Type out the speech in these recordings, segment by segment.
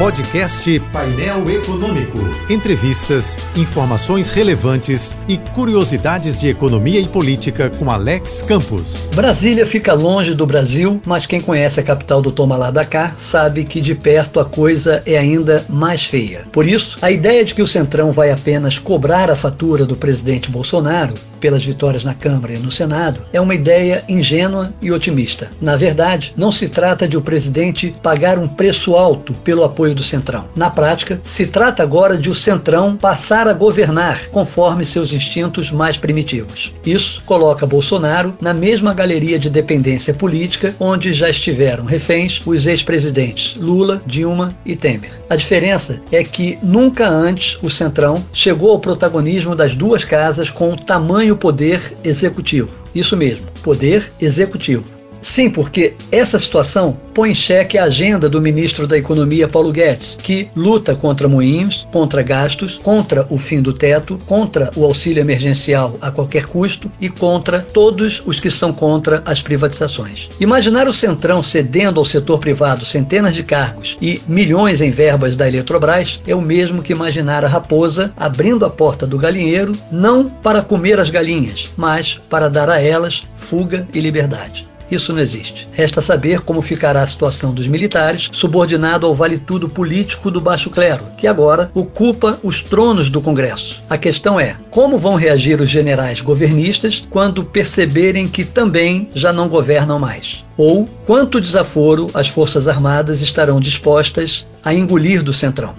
Podcast Painel Econômico. Entrevistas, informações relevantes e curiosidades de economia e política com Alex Campos. Brasília fica longe do Brasil, mas quem conhece a capital do Toma lá da cá sabe que de perto a coisa é ainda mais feia. Por isso, a ideia de que o Centrão vai apenas cobrar a fatura do presidente Bolsonaro pelas vitórias na Câmara e no Senado é uma ideia ingênua e otimista. Na verdade, não se trata de o presidente pagar um preço alto pelo apoio do Centrão. Na prática, se trata agora de o Centrão passar a governar conforme seus instintos mais primitivos. Isso coloca Bolsonaro na mesma galeria de dependência política onde já estiveram reféns os ex-presidentes Lula, Dilma e Temer. A diferença é que nunca antes o Centrão chegou ao protagonismo das duas casas com o tamanho o poder executivo. Isso mesmo, poder executivo. Sim, porque essa situação põe em xeque a agenda do ministro da Economia, Paulo Guedes, que luta contra moinhos, contra gastos, contra o fim do teto, contra o auxílio emergencial a qualquer custo e contra todos os que são contra as privatizações. Imaginar o Centrão cedendo ao setor privado centenas de cargos e milhões em verbas da Eletrobras é o mesmo que imaginar a raposa abrindo a porta do galinheiro, não para comer as galinhas, mas para dar a elas fuga e liberdade. Isso não existe. Resta saber como ficará a situação dos militares, subordinado ao vale-tudo político do baixo clero, que agora ocupa os tronos do Congresso. A questão é: como vão reagir os generais governistas quando perceberem que também já não governam mais? Ou quanto desaforo as Forças Armadas estarão dispostas a engolir do Centrão?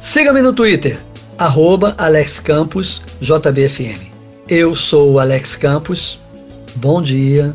Siga-me no Twitter, arroba Alex Campos, JBFM. Eu sou Alex Campos. Bom dia